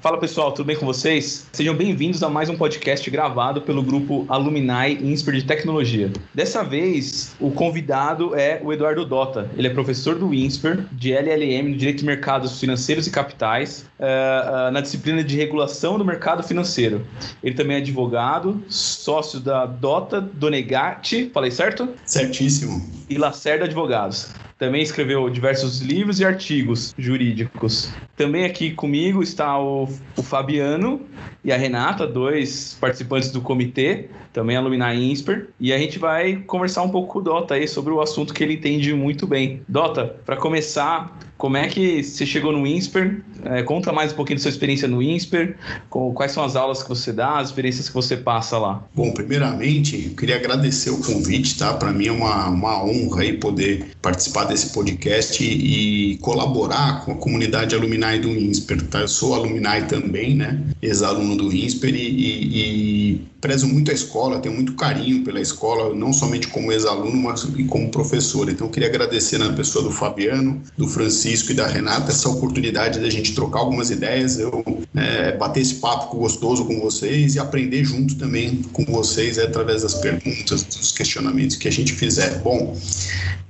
Fala pessoal, tudo bem com vocês? Sejam bem-vindos a mais um podcast gravado pelo grupo Alumni Insper de Tecnologia. Dessa vez, o convidado é o Eduardo Dota. Ele é professor do INSPER, de LLM, no Direito de Mercados Financeiros e Capitais, uh, uh, na disciplina de Regulação do Mercado Financeiro. Ele também é advogado, sócio da Dota Donegatti, falei certo? Certíssimo. E Lacerda Advogados. Também escreveu diversos livros e artigos jurídicos. Também aqui comigo está o, o Fabiano e a Renata, dois participantes do comitê, também alumni INSPER, e a gente vai conversar um pouco com o Dota aí sobre o assunto que ele entende muito bem. Dota, para começar, como é que você chegou no INSPER? É, conta mais um pouquinho da sua experiência no INSPER, quais são as aulas que você dá, as experiências que você passa lá. Bom, primeiramente, eu queria agradecer o convite, tá? Para mim é uma, uma honra aí poder participar desse podcast e, e colaborar com a comunidade alumni do INSPER, tá? Eu sou alumni também, né? Ex-aluno do INSPER e, e, prezo muito a escola, tenho muito carinho pela escola, não somente como ex-aluno, mas como professor. Então, eu queria agradecer na pessoa do Fabiano, do Francisco e da Renata essa oportunidade da gente trocar algumas ideias, eu é, bater esse papo gostoso com vocês e aprender junto também com vocês é, através das perguntas, dos questionamentos que a gente fizer. Bom,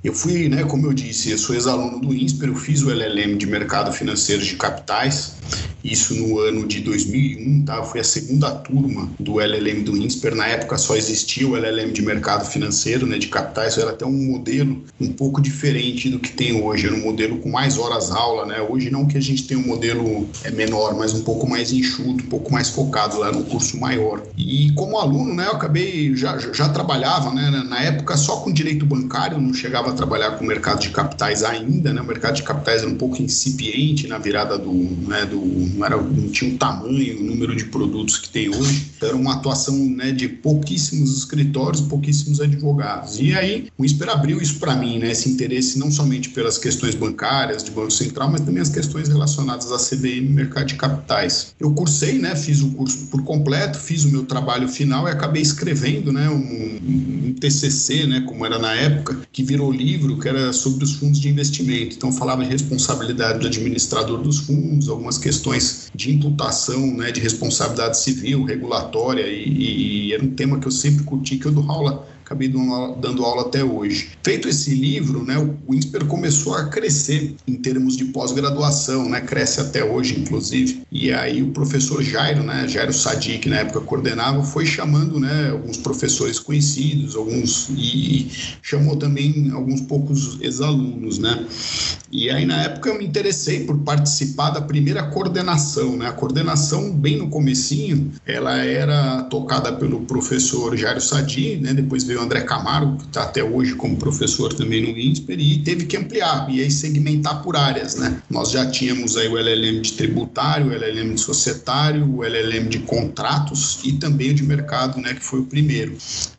eu fui, né, como eu disse, eu sou ex-aluno do INSPER, eu fiz o LLM de Mercado Financeiro de Capitais, isso no ano de 2001, tá? Foi a segunda turma do LLM do INSPER. Na época só existia o LLM de mercado financeiro, né, de capitais. Era até um modelo um pouco diferente do que tem hoje. Era um modelo com mais horas aula, né? Hoje não que a gente tem um modelo é menor, mas um pouco mais enxuto, um pouco mais focado lá no curso maior. E como aluno, né, eu acabei já, já trabalhava, né, na época só com direito bancário, não chegava a trabalhar com mercado de capitais ainda, né? O mercado de capitais era um pouco incipiente na virada do, né, do não, era, não tinha o tamanho, o número de produtos que tem hoje. Era uma atuação né, de pouquíssimos escritórios, pouquíssimos advogados. E aí o INSPER abriu isso para mim, né, esse interesse não somente pelas questões bancárias, de Banco Central, mas também as questões relacionadas à CDM e mercado de capitais. Eu cursei, né, fiz o curso por completo, fiz o meu trabalho final e acabei escrevendo né, um, um TCC, né, como era na época, que virou livro, que era sobre os fundos de investimento. Então falava de responsabilidade do administrador dos fundos, algumas questões questões de imputação, né, de responsabilidade civil, regulatória, e, e era um tema que eu sempre curti, que eu dou aula acabei dando aula até hoje. Feito esse livro, né, o INSPER começou a crescer em termos de pós-graduação, né, cresce até hoje, inclusive. E aí o professor Jairo, né, Jairo Sadi, que na época coordenava, foi chamando né, alguns professores conhecidos, alguns e chamou também alguns poucos ex-alunos, né. E aí na época eu me interessei por participar da primeira coordenação, né. A coordenação bem no comecinho, ela era tocada pelo professor Jairo Sadi, né, depois veio André Camargo, que está até hoje como professor também no INSPER, e teve que ampliar e aí segmentar por áreas, né? Nós já tínhamos aí o LLM de tributário, o LLM de societário, o LLM de contratos e também o de mercado, né, que foi o primeiro.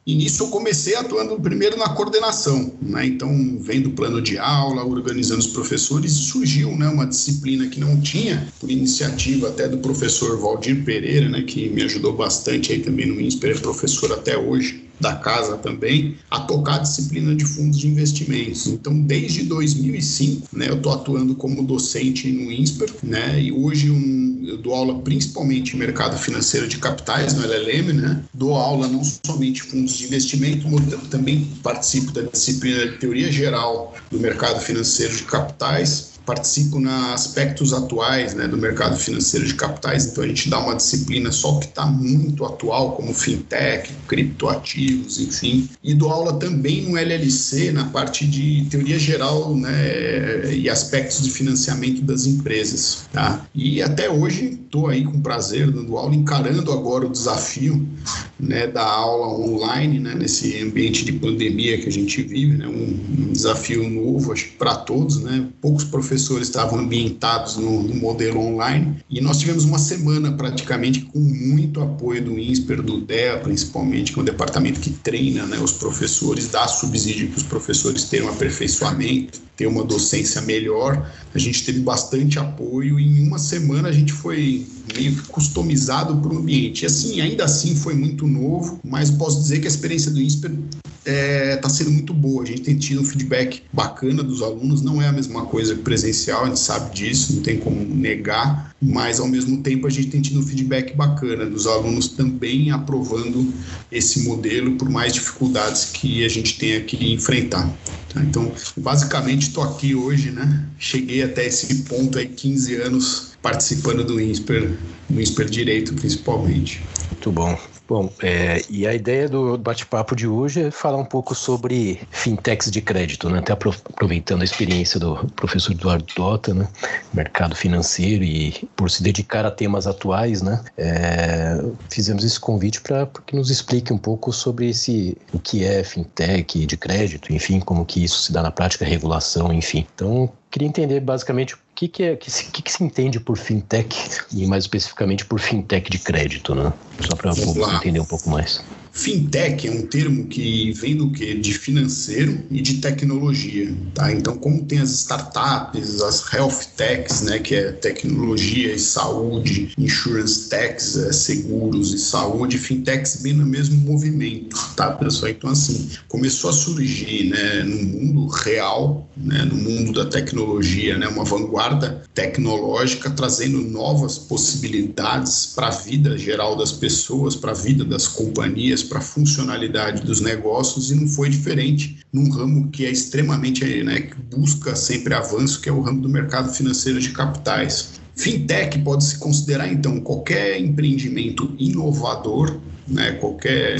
E nisso eu comecei atuando primeiro na coordenação, né? Então, vendo o plano de aula, organizando os professores, surgiu, né, uma disciplina que não tinha, por iniciativa até do professor Valdir Pereira, né, que me ajudou bastante aí também no INSPER, é professor até hoje da casa também, a tocar a disciplina de fundos de investimentos. Então, desde 2005, né, eu estou atuando como docente no INSPER, né, e hoje um, eu dou aula principalmente em mercado financeiro de capitais, no LLM, né, dou aula não somente fundos de investimento, mas também participo da disciplina de teoria geral do mercado financeiro de capitais, participo na aspectos atuais né, do mercado financeiro de capitais, então a gente dá uma disciplina só que está muito atual, como fintech, criptoativos, enfim, e dou aula também no LLC, na parte de teoria geral né, e aspectos de financiamento das empresas. Tá? E até hoje estou aí com prazer dando aula, encarando agora o desafio né, da aula online, né, nesse ambiente de pandemia que a gente vive, né, um, um desafio novo, acho para todos, né, poucos professores professores estavam ambientados no, no, modelo online e nós tivemos uma semana praticamente com muito apoio do INSPER, do DEA principalmente, que é um departamento que treina né, os professores, dá subsídio para os professores terem um aperfeiçoamento, ter uma docência melhor. A gente teve bastante apoio e em uma semana a gente foi meio que customizado para o ambiente. E assim, ainda assim foi muito novo, mas posso dizer que a experiência do INSPER está é, tá sendo muito boa. A gente tem tido um feedback bacana dos alunos, não é a mesma coisa que presencial, a gente sabe disso, não tem como negar, mas ao mesmo tempo a gente tem tido um feedback bacana dos alunos também aprovando esse modelo por mais dificuldades que a gente tenha que enfrentar. Tá? Então, basicamente, estou aqui hoje, né? Cheguei até esse ponto aí, 15 anos participando do INSPER, do INSPER Direito principalmente. Muito bom. Bom, é, e a ideia do bate-papo de hoje é falar um pouco sobre fintechs de crédito, né? Até aproveitando a experiência do professor Eduardo Dota, né? Mercado financeiro e por se dedicar a temas atuais, né? É, fizemos esse convite para que nos explique um pouco sobre esse, o que é fintech de crédito, enfim, como que isso se dá na prática, regulação, enfim. Então, queria entender basicamente que, que, é, que, se, que, que se entende por fintech e mais especificamente por fintech de crédito, né? Só para entender um pouco mais. Fintech é um termo que vem do que? De financeiro e de tecnologia, tá? Então, como tem as startups, as health techs, né, que é tecnologia e saúde, insurance techs, é, seguros e saúde, fintechs bem no mesmo movimento, tá, pessoal? Então, assim, começou a surgir, né, no mundo real, né, no mundo da tecnologia, né, uma vanguarda tecnológica trazendo novas possibilidades para a vida geral das pessoas, para a vida das companhias para a funcionalidade dos negócios e não foi diferente num ramo que é extremamente, né, que busca sempre avanço, que é o ramo do mercado financeiro de capitais. Fintech pode se considerar então qualquer empreendimento inovador, né, qualquer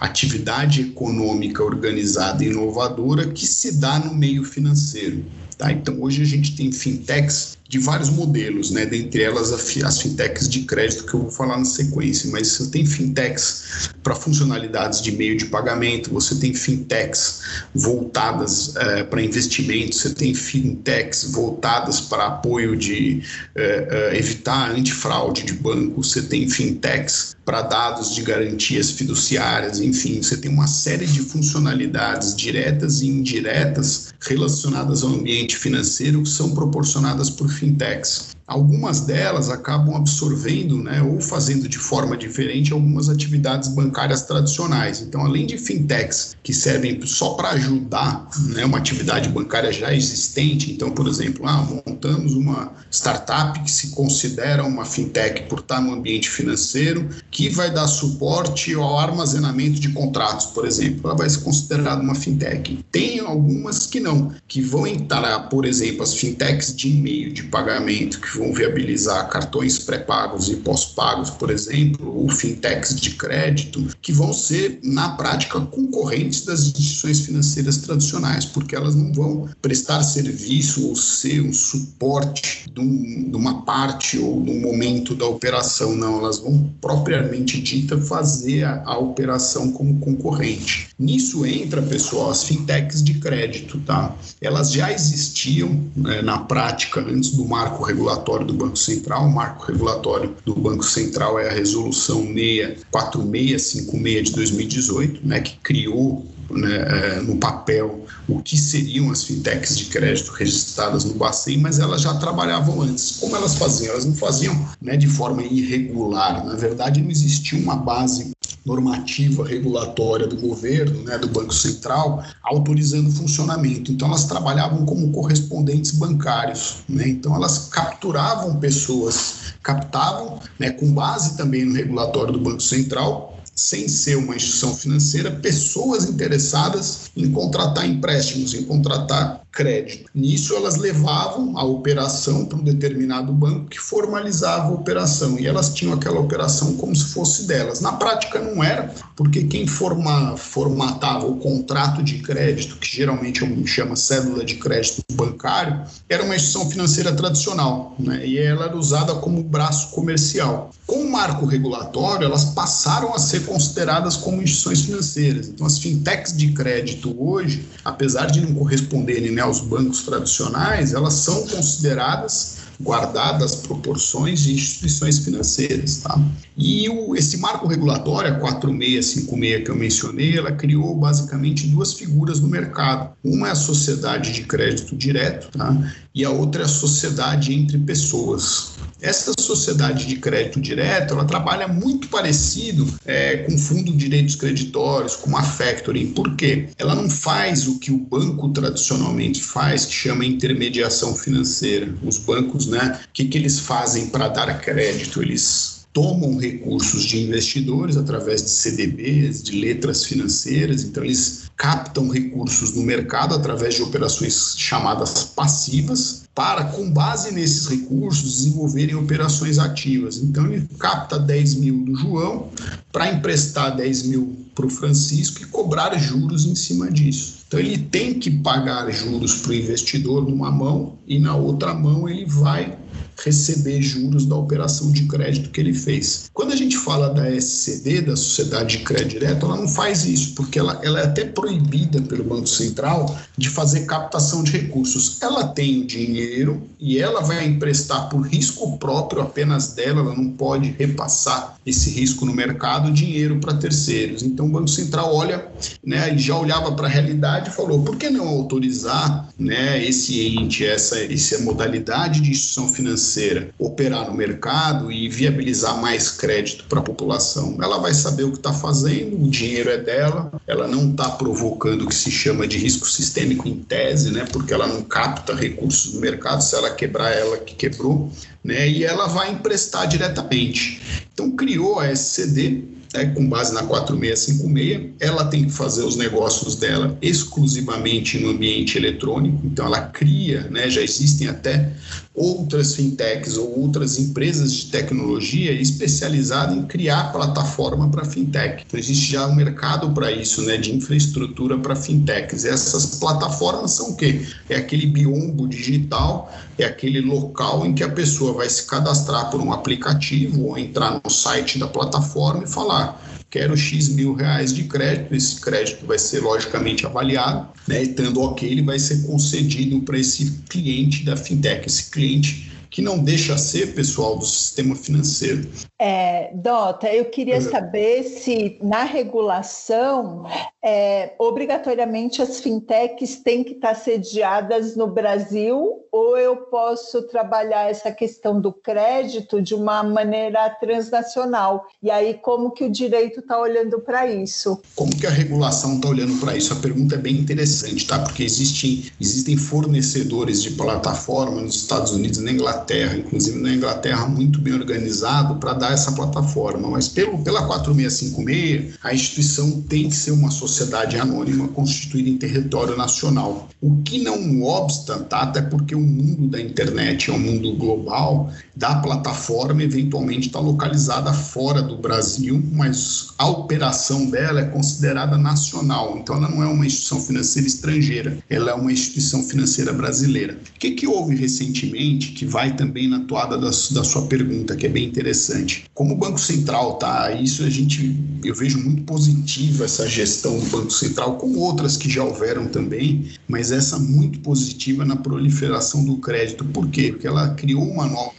atividade econômica organizada inovadora que se dá no meio financeiro. Tá? Então, hoje a gente tem fintechs de vários modelos, né? dentre elas as fintechs de crédito que eu vou falar na sequência, mas você tem fintechs para funcionalidades de meio de pagamento, você tem fintechs voltadas é, para investimentos, você tem fintechs voltadas para apoio de é, é, evitar antifraude de banco, você tem fintechs para dados de garantias fiduciárias, enfim, você tem uma série de funcionalidades diretas e indiretas relacionadas ao ambiente financeiro que são proporcionadas por fintechs. Algumas delas acabam absorvendo né, ou fazendo de forma diferente algumas atividades bancárias tradicionais. Então, além de fintechs que servem só para ajudar né, uma atividade bancária já existente, então, por exemplo, ah, montamos uma startup que se considera uma fintech por estar no ambiente financeiro, que vai dar suporte ao armazenamento de contratos, por exemplo. Ela vai ser considerada uma fintech. Tem algumas que não, que vão entrar, por exemplo, as fintechs de meio de pagamento, que vão viabilizar cartões pré-pagos e pós-pagos, por exemplo, ou fintechs de crédito, que vão ser, na prática, concorrentes das instituições financeiras tradicionais, porque elas não vão prestar serviço ou ser um suporte de, um, de uma parte ou de um momento da operação, não, elas vão propriamente dita fazer a, a operação como concorrente. Nisso entra, pessoal, as fintechs de crédito, tá? Elas já existiam né, na prática antes do marco regulatório regulatório do Banco Central. O marco regulatório do Banco Central é a Resolução 64656 de 2018, né, que criou né, é, no papel o que seriam as fintechs de crédito registradas no Bacen, mas elas já trabalhavam antes. Como elas faziam? Elas não faziam né, de forma irregular. Na verdade, não existia uma base normativa regulatória do governo, né, do Banco Central, autorizando o funcionamento. Então, elas trabalhavam como correspondentes bancários. Né? Então, elas capturavam pessoas, captavam, né, com base também no regulatório do Banco Central, sem ser uma instituição financeira, pessoas interessadas em contratar empréstimos, em contratar crédito. Nisso, elas levavam a operação para um determinado banco que formalizava a operação e elas tinham aquela operação como se fosse delas. Na prática, não era, porque quem forma, formatava o contrato de crédito, que geralmente é chama cédula de crédito bancário, era uma instituição financeira tradicional né? e ela era usada como braço comercial. Com o marco regulatório, elas passaram a ser consideradas como instituições financeiras. Então, as fintechs de crédito hoje, apesar de não corresponderem né, aos bancos tradicionais, elas são consideradas guardadas proporções de instituições financeiras. Tá? E o, esse marco regulatório, a 4656 que eu mencionei, ela criou basicamente duas figuras no mercado. Uma é a sociedade de crédito direto tá? E a outra é a sociedade entre pessoas. Essa sociedade de crédito direto, ela trabalha muito parecido é, com fundo de direitos creditórios, com a factoring. Por quê? Ela não faz o que o banco tradicionalmente faz, que chama intermediação financeira. Os bancos, né, o que, que eles fazem para dar crédito? Eles tomam recursos de investidores através de CDBs, de letras financeiras, então eles captam recursos no mercado através de operações chamadas passivas, para, com base nesses recursos, desenvolverem operações ativas. Então, ele capta 10 mil do João para emprestar 10 mil para o Francisco e cobrar juros em cima disso. Então, ele tem que pagar juros para o investidor numa mão e na outra mão ele vai receber juros da operação de crédito que ele fez. Quando a gente fala da SCD, da Sociedade de Crédito Direto, ela não faz isso, porque ela, ela é até proibida pelo Banco Central de fazer captação de recursos. Ela tem o dinheiro e ela vai emprestar por risco próprio apenas dela, ela não pode repassar esse risco no mercado dinheiro para terceiros. Então o Banco Central olha, né, e já olhava para a realidade e falou: por que não autorizar, né, esse ente, essa, essa modalidade de instituição financeira financeira operar no mercado e viabilizar mais crédito para a população. Ela vai saber o que está fazendo, o dinheiro é dela, ela não está provocando o que se chama de risco sistêmico em tese, né, porque ela não capta recursos no mercado, se ela quebrar, ela que quebrou, né, e ela vai emprestar diretamente. Então, criou a SCD, né, com base na 4656, ela tem que fazer os negócios dela exclusivamente no ambiente eletrônico, então ela cria, né, já existem até outras fintechs ou outras empresas de tecnologia especializadas em criar plataforma para fintech. Então existe já um mercado para isso, né, de infraestrutura para fintechs. E essas plataformas são o quê? É aquele biombo digital, é aquele local em que a pessoa vai se cadastrar por um aplicativo ou entrar no site da plataforma e falar quero X mil reais de crédito, esse crédito vai ser logicamente avaliado, né, e estando ok, ele vai ser concedido para esse cliente da fintech, esse cliente que não deixa ser pessoal do sistema financeiro. É, Dota, eu queria saber se na regulação, é, obrigatoriamente as fintechs têm que estar sediadas no Brasil ou eu posso trabalhar essa questão do crédito de uma maneira transnacional? E aí, como que o direito está olhando para isso? Como que a regulação está olhando para isso? A pergunta é bem interessante, tá? Porque existem, existem fornecedores de plataforma nos Estados Unidos e na Inglaterra, inclusive na Inglaterra, muito bem organizado para dar essa plataforma, mas pelo, pela 4656, a instituição tem que ser uma sociedade anônima constituída em território nacional. O que não obsta, tá? até porque o mundo da internet é um mundo global, da plataforma eventualmente está localizada fora do Brasil, mas a operação dela é considerada nacional, então ela não é uma instituição financeira estrangeira, ela é uma instituição financeira brasileira. O que, que houve recentemente, que vai também na toada da, da sua pergunta, que é bem interessante? Como o Banco Central tá, isso a gente eu vejo muito positiva essa gestão do Banco Central, como outras que já houveram também, mas essa muito positiva na proliferação do crédito. Por quê? Porque ela criou uma nova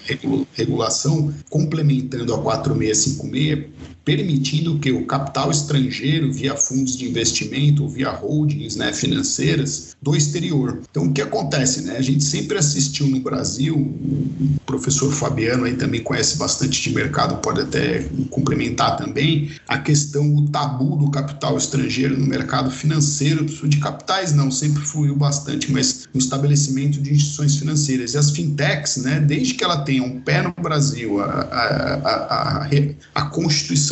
regulação complementando a 4656 permitindo que o capital estrangeiro, via fundos de investimento via holdings né, financeiras, do exterior. Então, o que acontece? Né? A gente sempre assistiu no Brasil, o professor Fabiano aí também conhece bastante de mercado, pode até complementar também, a questão, o tabu do capital estrangeiro no mercado financeiro, de capitais não, sempre fluiu bastante, mas no estabelecimento de instituições financeiras. E as fintechs, né, desde que ela tenha um pé no Brasil, a, a, a, a, a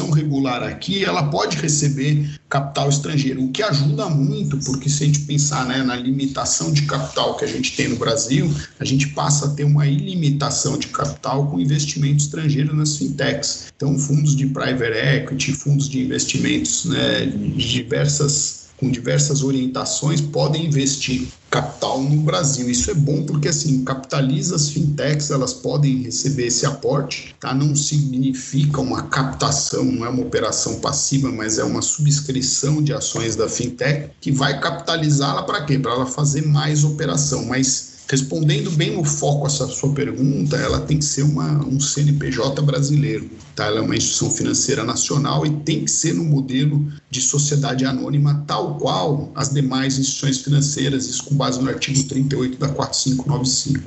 Constituição regular aqui, ela pode receber capital estrangeiro, o que ajuda muito, porque se a gente pensar né, na limitação de capital que a gente tem no Brasil, a gente passa a ter uma ilimitação de capital com investimento estrangeiro nas fintechs. Então, fundos de private equity, fundos de investimentos né, de diversas com diversas orientações, podem investir capital no Brasil. Isso é bom porque assim capitaliza as fintechs, elas podem receber esse aporte, tá? Não significa uma captação, não é uma operação passiva, mas é uma subscrição de ações da fintech que vai capitalizá-la para quê? Para ela fazer mais operação, mas Respondendo bem no foco essa sua pergunta, ela tem que ser uma, um CNPJ brasileiro. Tá? Ela é uma instituição financeira nacional e tem que ser no modelo de sociedade anônima, tal qual as demais instituições financeiras, isso com base no artigo 38 da 4595.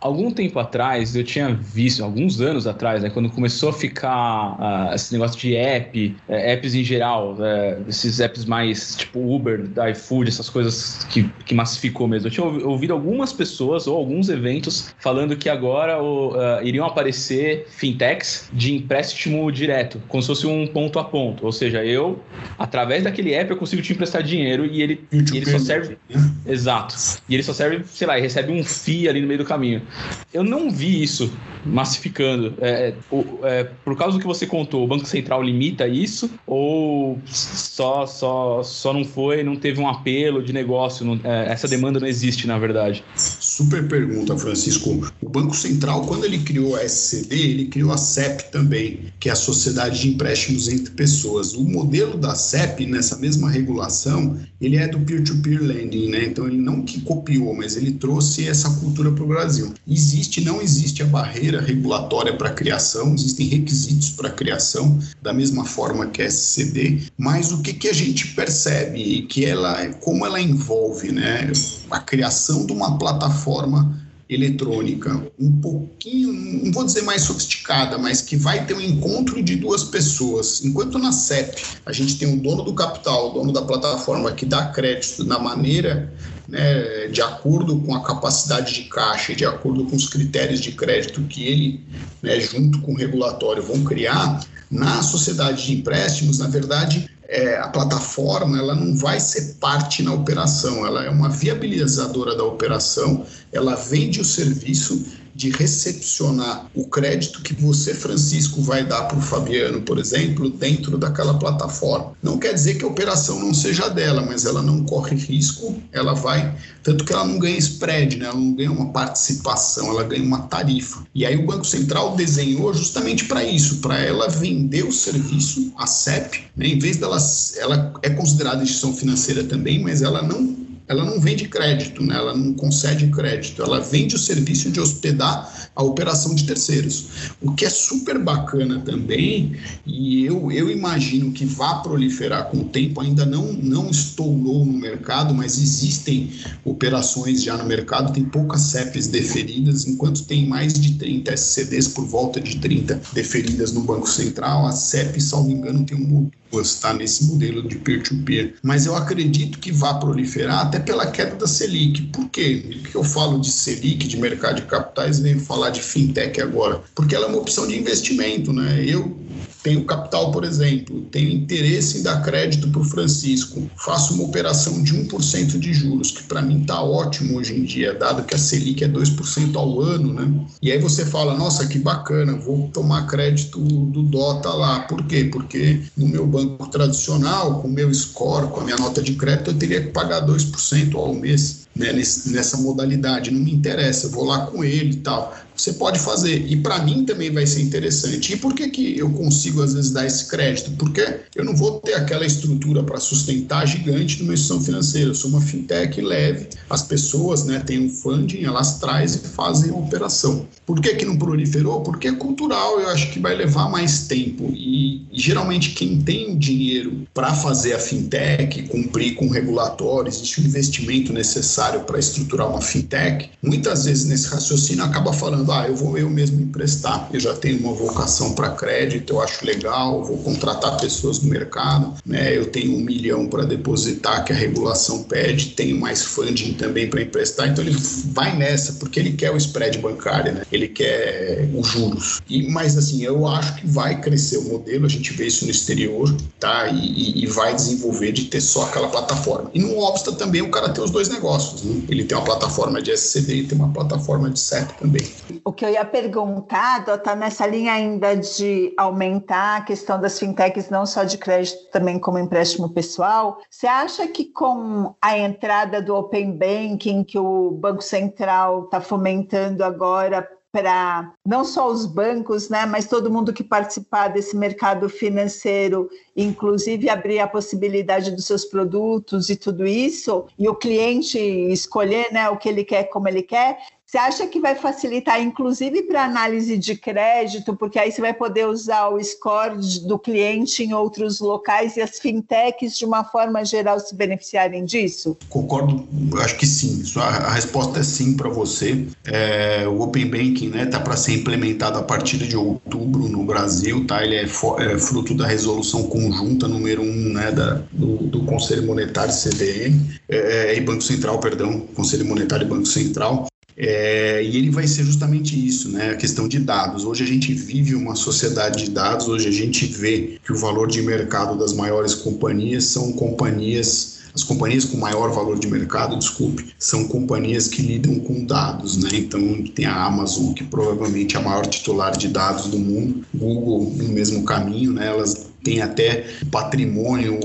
Algum tempo atrás, eu tinha visto, alguns anos atrás, né, quando começou a ficar uh, esse negócio de app, uh, apps em geral, uh, esses apps mais tipo Uber, iFood, essas coisas que, que massificou mesmo. Eu tinha ouvido algumas pessoas ou alguns eventos falando que agora uh, iriam aparecer fintechs de empréstimo direto, como se fosse um ponto a ponto. Ou seja, eu, através daquele app, eu consigo te emprestar dinheiro e ele, e ele só serve. Exato. E ele só serve, sei lá, e recebe um FII ali no meio do caminho. Eu não vi isso massificando. É, é, é, por causa do que você contou, o Banco Central limita isso ou só, só, só não foi, não teve um apelo de negócio? Não, é, essa demanda não existe, na verdade. Super pergunta, Francisco. O Banco Central, quando ele criou a SCD, ele criou a CEP também, que é a Sociedade de Empréstimos entre Pessoas. O modelo da CEP, nessa mesma regulação, ele é do peer-to-peer -peer lending, né? Então ele não que copiou, mas ele trouxe essa cultura para o Brasil. Existe, não existe a barreira regulatória para a criação, existem requisitos para a criação, da mesma forma que a SCD, mas o que, que a gente percebe que ela, como ela envolve, né, a criação de uma plataforma eletrônica um pouquinho, não vou dizer mais sofisticada, mas que vai ter um encontro de duas pessoas. Enquanto na CEP a gente tem o dono do capital, o dono da plataforma que dá crédito na maneira né, de acordo com a capacidade de caixa, de acordo com os critérios de crédito que ele, né, junto com o regulatório, vão criar, na sociedade de empréstimos, na verdade, é, a plataforma ela não vai ser parte na operação, ela é uma viabilizadora da operação, ela vende o serviço de recepcionar o crédito que você, Francisco, vai dar para o Fabiano, por exemplo, dentro daquela plataforma. Não quer dizer que a operação não seja dela, mas ela não corre risco, ela vai. Tanto que ela não ganha spread, né? ela não ganha uma participação, ela ganha uma tarifa. E aí o Banco Central desenhou justamente para isso, para ela vender o serviço, a CEP, né? em vez dela. Ela é considerada instituição financeira também, mas ela não ela não vende crédito, né? ela não concede crédito, ela vende o serviço de hospedar a operação de terceiros. O que é super bacana também, e eu, eu imagino que vá proliferar com o tempo, ainda não, não estourou no mercado, mas existem operações já no mercado, tem poucas CEPs deferidas, enquanto tem mais de 30 SCDs por volta de 30 deferidas no Banco Central, a CEP, salvo engano, tem um está nesse modelo de peer-to-peer. Mas eu acredito que vá proliferar até pela queda da Selic. Por quê? Por que eu falo de Selic, de mercado de capitais, e venho falar de fintech agora? Porque ela é uma opção de investimento, né? Eu tenho capital, por exemplo, tenho interesse em dar crédito para o Francisco, faço uma operação de 1% de juros, que para mim está ótimo hoje em dia, dado que a Selic é 2% ao ano, né? E aí você fala, nossa, que bacana, vou tomar crédito do DOTA lá. Por quê? Porque no meu banco tradicional, com o meu score, com a minha nota de crédito, eu teria que pagar 2% ao mês né, nessa modalidade. Não me interessa, vou lá com ele e tal você pode fazer. E para mim também vai ser interessante. E por que, que eu consigo, às vezes, dar esse crédito? Porque eu não vou ter aquela estrutura para sustentar gigante numa instituição financeira. Eu sou uma fintech leve, as pessoas né, têm um funding, elas trazem e fazem a operação. Por que, que não proliferou? Porque é cultural, eu acho que vai levar mais tempo. E, geralmente quem tem dinheiro para fazer a fintech, cumprir com regulatórios, existe um investimento necessário para estruturar uma fintech, muitas vezes nesse raciocínio acaba falando falando, ah, eu vou eu mesmo emprestar, eu já tenho uma vocação para crédito, eu acho legal, vou contratar pessoas do mercado, né? eu tenho um milhão para depositar que a regulação pede, tenho mais funding também para emprestar, então ele vai nessa, porque ele quer o spread bancário, né? ele quer os juros. E, mas assim, eu acho que vai crescer o modelo, a gente vê isso no exterior, tá? E, e vai desenvolver de ter só aquela plataforma. E não obsta também o cara ter os dois negócios, né? ele tem uma plataforma de SCD e tem uma plataforma de CEP também o que eu ia perguntar, está nessa linha ainda de aumentar a questão das fintechs, não só de crédito, também como empréstimo pessoal. Você acha que com a entrada do Open Banking, que o Banco Central está fomentando agora para não só os bancos, né, mas todo mundo que participar desse mercado financeiro, inclusive abrir a possibilidade dos seus produtos e tudo isso, e o cliente escolher né, o que ele quer, como ele quer, você acha que vai facilitar, inclusive, para análise de crédito, porque aí você vai poder usar o score do cliente em outros locais e as fintechs, de uma forma geral, se beneficiarem disso? Concordo, acho que sim. A resposta é sim para você. É, o Open Banking está né, tá para ser implementado a partir de outubro no Brasil. Tá? Ele é, é fruto da resolução conjunta número 1 um, né, da, do, do, Conselho Monetário CDM, é, é, e Banco Central, perdão, Conselho Monetário e Banco Central. É, e ele vai ser justamente isso, né? A questão de dados. Hoje a gente vive uma sociedade de dados, hoje a gente vê que o valor de mercado das maiores companhias são companhias as companhias com maior valor de mercado, desculpe, são companhias que lidam com dados, né? Então tem a Amazon, que provavelmente é a maior titular de dados do mundo, Google no mesmo caminho, né? Elas tem até patrimônio,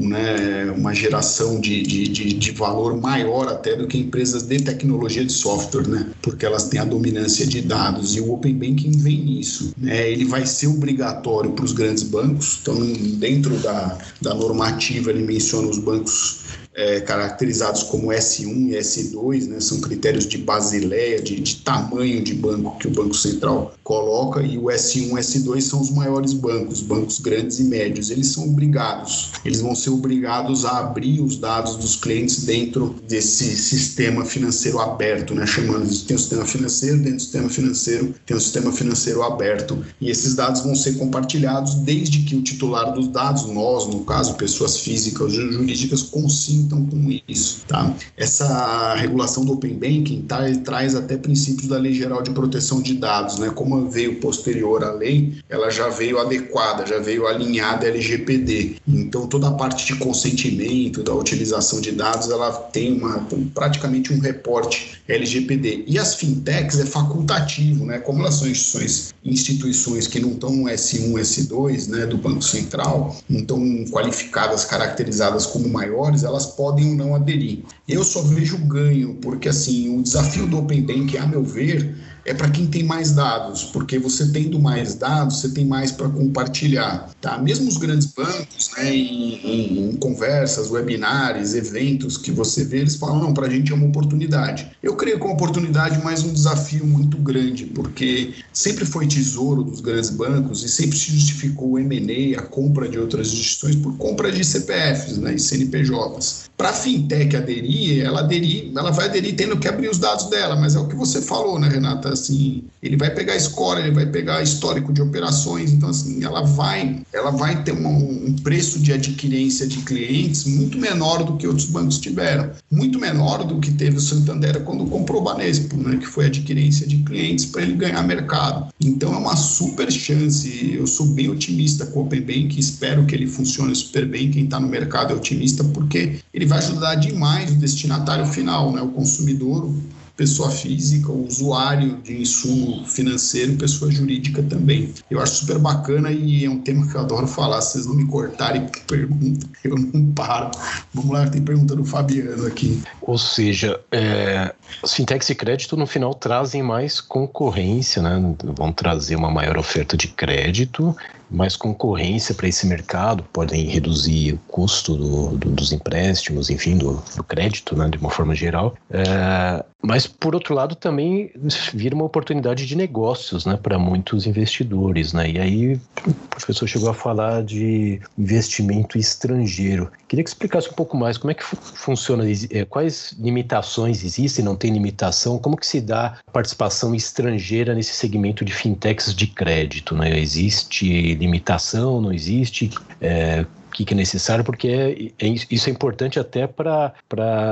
né, uma geração de, de, de, de, valor maior até do que empresas de tecnologia de software, né, porque elas têm a dominância de dados e o Open Banking vem nisso. Né, ele vai ser obrigatório para os grandes bancos, então dentro da, da normativa ele menciona os bancos é, caracterizados como S1 e S2, né, são critérios de Basileia, de, de, tamanho de banco que o Banco Central coloca, e o S1 e S2 são os maiores bancos, bancos grandes e médios. Eles são obrigados, eles vão ser obrigados a abrir os dados dos clientes dentro desse sistema financeiro aberto, né, chamando de tem o sistema financeiro, dentro do sistema financeiro tem o sistema financeiro aberto, e esses dados vão ser compartilhados desde que o titular dos dados, nós, no caso, pessoas físicas ou jurídicas, consigam então com isso, tá? Essa regulação do Open Banking tá, traz até princípios da Lei Geral de Proteção de Dados, né? Como veio posterior à lei, ela já veio adequada, já veio alinhada à LGPD. Então toda a parte de consentimento da utilização de dados, ela tem uma praticamente um reporte LGPD. E as fintechs é facultativo, né? Como elas são instituições, instituições que não estão no S1, S2, né, do Banco Central, não estão qualificadas, caracterizadas como maiores, elas podem ou não aderir. Eu só vejo ganho, porque assim, o desafio do Open Bank, a meu ver, é para quem tem mais dados, porque você tendo mais dados, você tem mais para compartilhar. Tá? Mesmo os grandes bancos, né, em, em, em, conversas, webinars, eventos que você vê, eles falam: não, para a gente é uma oportunidade. Eu creio que é uma oportunidade, mas um desafio muito grande, porque sempre foi tesouro dos grandes bancos e sempre se justificou o MA, a compra de outras instituições, por compra de CPFs né, e CNPJs. Para a fintech aderir, ela, aderir, ela vai aderir tendo que abrir os dados dela, mas é o que você falou, né, Renata? assim, ele vai pegar score, ele vai pegar histórico de operações, então assim, ela vai, ela vai ter uma, um preço de adquirência de clientes muito menor do que outros bancos tiveram, muito menor do que teve o Santander quando comprou o Banespo, né, que foi adquirência de clientes para ele ganhar mercado. Então é uma super chance, eu sou bem otimista com o Open Bank, espero que ele funcione super bem, quem está no mercado é otimista, porque ele vai ajudar demais o destinatário final, né, o consumidor, pessoa física, usuário de insumo financeiro, pessoa jurídica também. Eu acho super bacana e é um tema que eu adoro falar. Se vocês não me cortarem pergunta, eu não paro. Vamos lá, tem pergunta do Fabiano aqui. Ou seja, é, fintechs de crédito no final trazem mais concorrência, né? Vão trazer uma maior oferta de crédito mais concorrência para esse mercado, podem reduzir o custo do, do, dos empréstimos, enfim, do, do, crédito, né, de uma forma geral. É, mas, por outro lado, também vira uma oportunidade de negócios né, para muitos investidores. Né? E aí, o professor chegou a falar de investimento estrangeiro. Queria que explicasse um pouco mais como é que funciona, é, quais limitações existem, não tem limitação, como que se dá participação estrangeira nesse segmento de fintechs de crédito. Né? Existe limitação, não existe. É, que é necessário, porque é, é, isso é importante até para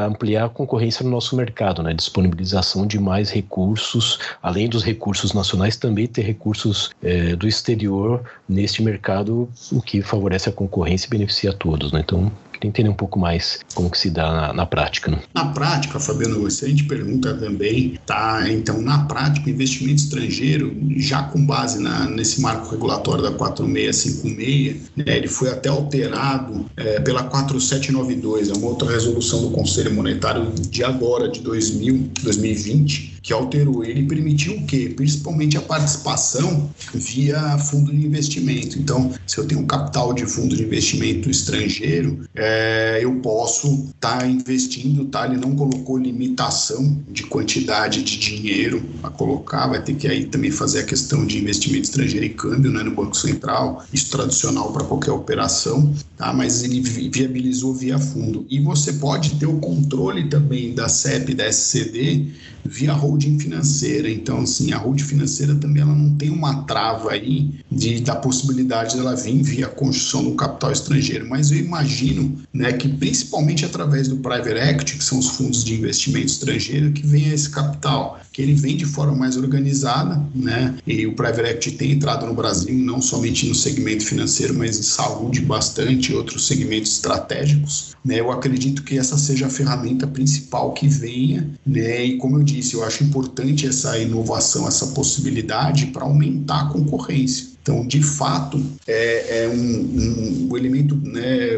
ampliar a concorrência no nosso mercado, né? Disponibilização de mais recursos, além dos recursos nacionais, também ter recursos é, do exterior neste mercado, o que favorece a concorrência e beneficia a todos, né? Então, queria entender um pouco mais como que se dá na, na prática. Né? Na prática, Fabiano, excelente pergunta também, tá? Então, na prática, investimento estrangeiro, já com base na, nesse marco regulatório da 4656, né, ele foi até alterado é, pela 4792, é uma outra resolução do Conselho Monetário de agora, de 2000, 2020, que alterou. Ele permitiu o quê? Principalmente a participação via fundo de investimento. Então, se eu tenho capital de fundo de investimento estrangeiro, é, eu posso estar tá investindo, tá? Ele não colocou limitação de quantidade de dinheiro a colocar, vai ter que aí também fazer a questão de investimento estrangeiro e câmbio né, no Banco Central, isso tradicional para qualquer operação, tá? mas ele viabilizou via fundo. E você pode ter o controle também da CEP, da SCD, via holding financeira. Então, assim, a holding financeira também ela não tem uma trava aí de, da possibilidade dela vir via construção do capital estrangeiro. Mas eu imagino né, que principalmente através do private equity, que são os fundos de investimento estrangeiro, que venha esse capital, que ele vem de forma mais organizada, né? E o private equity tem entrado no Brasil não somente no segmento financeiro, mas em saúde bastante, outros segmentos estratégicos. Né? Eu acredito que essa seja a ferramenta principal que venha, né? E como eu disse, eu acho importante essa inovação, essa possibilidade para aumentar a concorrência. Então, de fato, é, é um, um, um, elemento, né,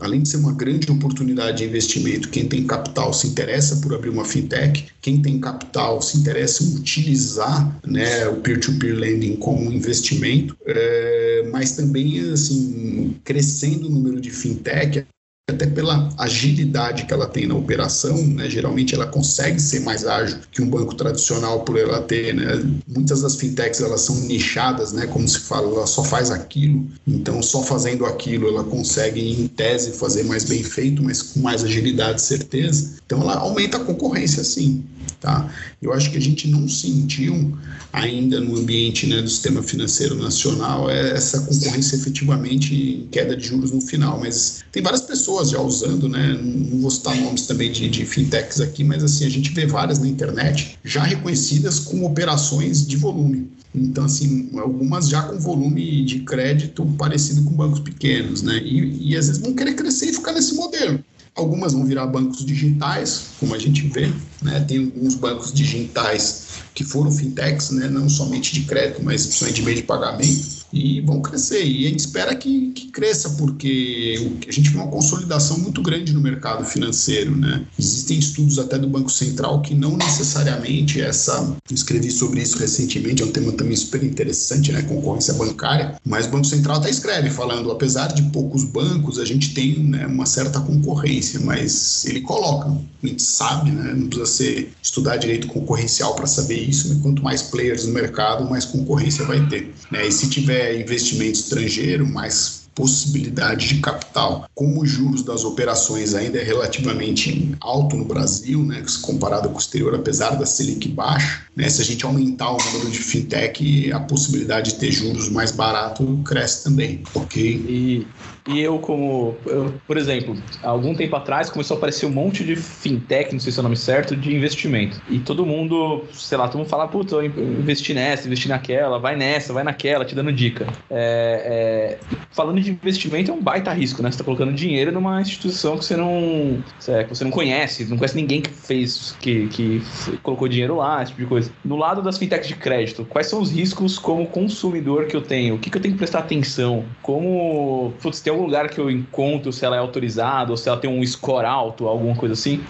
além de ser uma grande oportunidade de investimento, quem tem capital se interessa por abrir uma fintech, quem tem capital se interessa em utilizar né, o peer-to-peer -peer lending como investimento, é, mas também, assim, crescendo o número de fintech, até pela agilidade que ela tem na operação, né? geralmente ela consegue ser mais ágil que um banco tradicional por ela ter, né? muitas das fintechs elas são nichadas, né? como se fala, ela só faz aquilo, então só fazendo aquilo ela consegue em tese fazer mais bem feito, mas com mais agilidade e certeza, então ela aumenta a concorrência sim, tá? Eu acho que a gente não sentiu ainda no ambiente né, do sistema financeiro nacional essa concorrência efetivamente em queda de juros no final, mas tem várias pessoas já usando, né? Não vou citar nomes também de, de fintechs aqui, mas assim, a gente vê várias na internet já reconhecidas com operações de volume. Então, assim, algumas já com volume de crédito parecido com bancos pequenos, né? E, e às vezes vão querer crescer e ficar nesse modelo. Algumas vão virar bancos digitais, como a gente vê, né? Tem alguns bancos digitais que foram fintechs, né? Não somente de crédito, mas principalmente de meio de pagamento e vão crescer. E a gente espera que, que cresça, porque a gente vê uma consolidação muito grande no mercado financeiro. Né? Existem estudos até do Banco Central que não necessariamente essa. Escrevi sobre isso recentemente, é um tema também super interessante, né? Concorrência bancária, mas o Banco Central até escreve falando, apesar de poucos bancos, a gente tem né, uma certa concorrência, mas ele coloca, a gente sabe, né? Não precisa ser estudar direito concorrencial para saber isso, quanto mais players no mercado, mais concorrência vai ter. Né? E se tiver investimento estrangeiro, mais possibilidade de capital. Como os juros das operações ainda é relativamente alto no Brasil, né, comparado com o exterior, apesar da Selic baixa, né, se a gente aumentar o número de fintech, a possibilidade de ter juros mais baratos cresce também, ok? E, e eu, como, eu, por exemplo, algum tempo atrás começou a aparecer um monte de fintech, não sei se é o nome certo, de investimento. E todo mundo, sei lá, todo mundo fala, puta, investi nessa, investi naquela, vai nessa, vai naquela, te dando dica. É, é, falando de investimento é um baita risco, né? Você está colocando dinheiro numa instituição que você não, que você não conhece, não conhece ninguém que fez, que, que colocou dinheiro lá, esse tipo de coisa. No lado das fintechs de crédito, quais são os riscos como consumidor que eu tenho? O que, que eu tenho que prestar atenção? Como, putz, tem algum lugar que eu encontro se ela é autorizada ou se ela tem um score alto, alguma coisa assim?